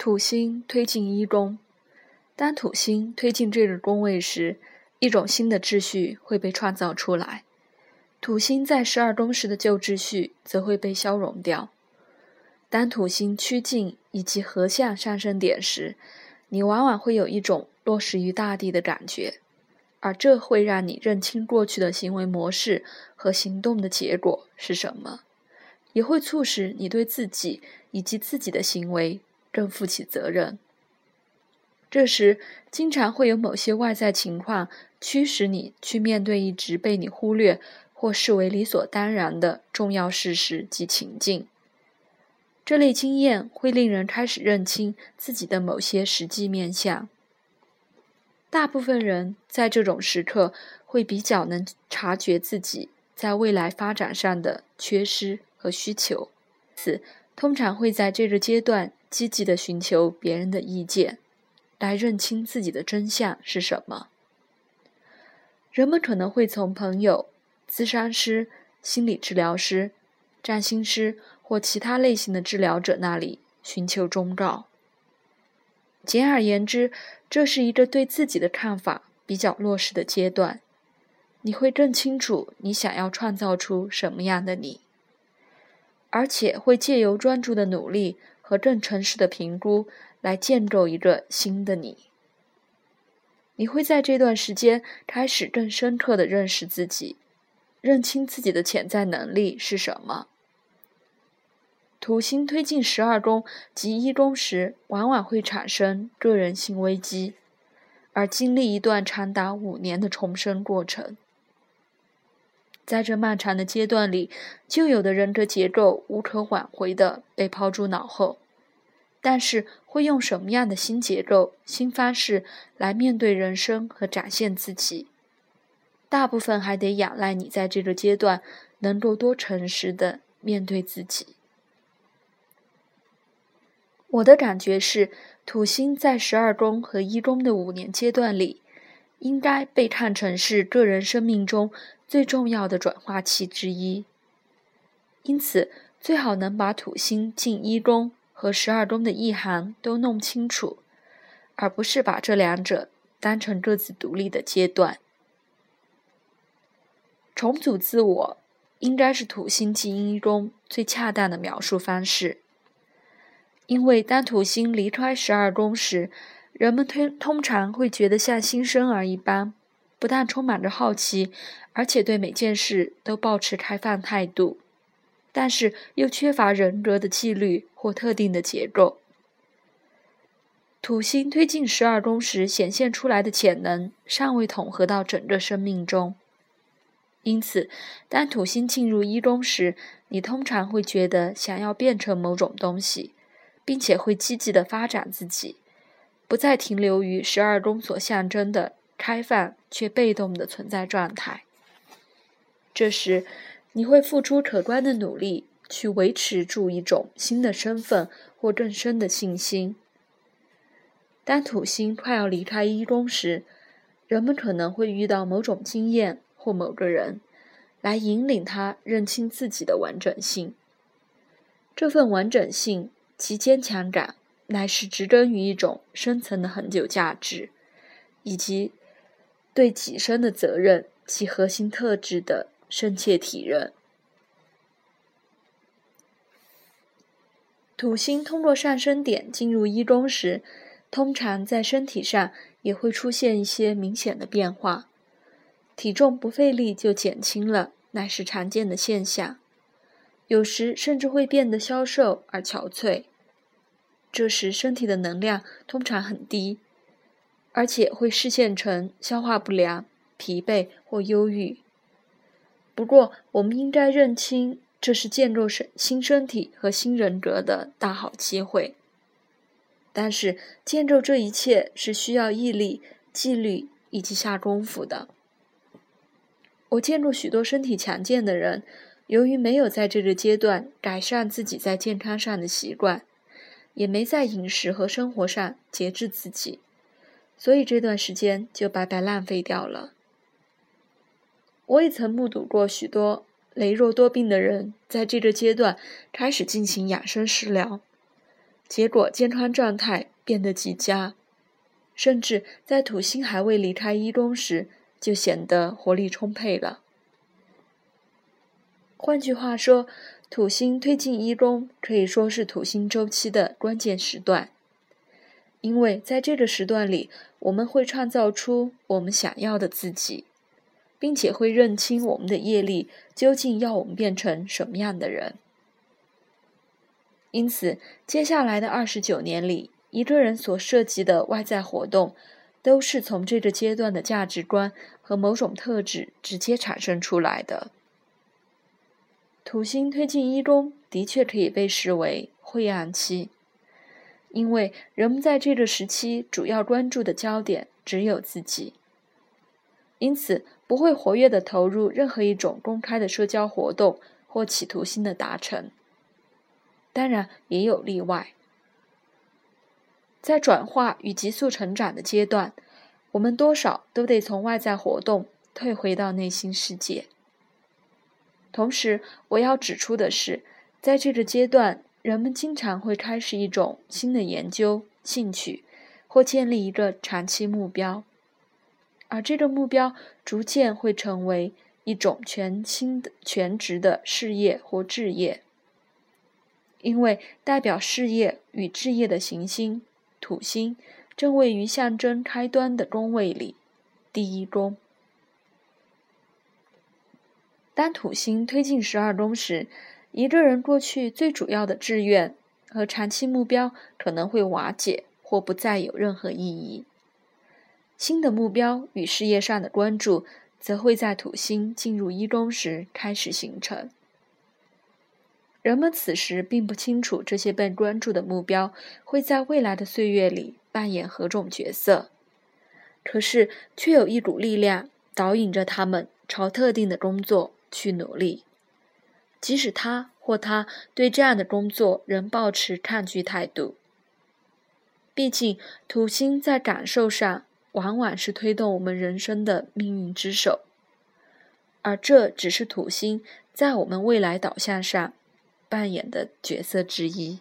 土星推进一宫，当土星推进这个宫位时，一种新的秩序会被创造出来。土星在十二宫时的旧秩序则会被消融掉。当土星趋近以及合向上升点时，你往往会有一种落实于大地的感觉，而这会让你认清过去的行为模式和行动的结果是什么，也会促使你对自己以及自己的行为。更负起责任。这时，经常会有某些外在情况驱使你去面对一直被你忽略或视为理所当然的重要事实及情境。这类经验会令人开始认清自己的某些实际面相。大部分人在这种时刻会比较能察觉自己在未来发展上的缺失和需求，此通常会在这个阶段。积极的寻求别人的意见，来认清自己的真相是什么。人们可能会从朋友、咨商师、心理治疗师、占星师或其他类型的治疗者那里寻求忠告。简而言之，这是一个对自己的看法比较落实的阶段。你会更清楚你想要创造出什么样的你，而且会借由专注的努力。和更诚实的评估来建构一个新的你。你会在这段时间开始更深刻的认识自己，认清自己的潜在能力是什么。土星推进十二宫及一宫时，往往会产生个人性危机，而经历一段长达五年的重生过程。在这漫长的阶段里，旧有的人格结构无可挽回地被抛诸脑后。但是，会用什么样的新结构、新方式来面对人生和展现自己，大部分还得仰赖你在这个阶段能够多诚实的面对自己。我的感觉是，土星在十二宫和一宫的五年阶段里，应该被看成是个人生命中。最重要的转化器之一，因此最好能把土星进一宫和十二宫的意涵都弄清楚，而不是把这两者当成各自独立的阶段。重组自我应该是土星进一宫最恰当的描述方式，因为当土星离开十二宫时，人们通通常会觉得像新生儿一般。不但充满着好奇，而且对每件事都保持开放态度，但是又缺乏人格的纪律或特定的结构。土星推进十二宫时显现出来的潜能尚未统合到整个生命中，因此，当土星进入一宫时，你通常会觉得想要变成某种东西，并且会积极的发展自己，不再停留于十二宫所象征的。开放却被动的存在状态。这时，你会付出可观的努力去维持住一种新的身份或更深的信心。当土星快要离开一宫时，人们可能会遇到某种经验或某个人，来引领他认清自己的完整性。这份完整性其坚强感，乃是植根于一种深层的恒久价值，以及。对己身的责任及核心特质的深切体认。土星通过上升点进入一宫时，通常在身体上也会出现一些明显的变化，体重不费力就减轻了，乃是常见的现象。有时甚至会变得消瘦而憔悴，这时身体的能量通常很低。而且会视现成消化不良、疲惫或忧郁。不过，我们应该认清，这是建构身新身体和新人格的大好机会。但是，建构这一切是需要毅力、纪律以及下功夫的。我见过许多身体强健的人，由于没有在这个阶段改善自己在健康上的习惯，也没在饮食和生活上节制自己。所以这段时间就白白浪费掉了。我也曾目睹过许多羸弱多病的人在这个阶段开始进行养生食疗，结果健康状态变得极佳，甚至在土星还未离开一宫时，就显得活力充沛了。换句话说，土星推进一宫可以说是土星周期的关键时段，因为在这个时段里，我们会创造出我们想要的自己，并且会认清我们的业力究竟要我们变成什么样的人。因此，接下来的二十九年里，一个人所涉及的外在活动，都是从这个阶段的价值观和某种特质直接产生出来的。土星推进一宫，的确可以被视为晦暗期，因为人们在这个时期主要关注的焦点只有自己，因此不会活跃的投入任何一种公开的社交活动或企图心的达成。当然，也有例外，在转化与急速成长的阶段，我们多少都得从外在活动退回到内心世界。同时，我要指出的是，在这个阶段，人们经常会开始一种新的研究兴趣，或建立一个长期目标，而这个目标逐渐会成为一种全新的全职的事业或置业。因为代表事业与置业的行星土星正位于象征开端的宫位里，第一宫。当土星推进十二宫时，一个人过去最主要的志愿和长期目标可能会瓦解或不再有任何意义。新的目标与事业上的关注，则会在土星进入一宫时开始形成。人们此时并不清楚这些被关注的目标会在未来的岁月里扮演何种角色，可是却有一股力量导引着他们朝特定的工作。去努力，即使他或她对这样的工作仍保持抗拒态度。毕竟，土星在感受上往往是推动我们人生的命运之手，而这只是土星在我们未来导向上扮演的角色之一。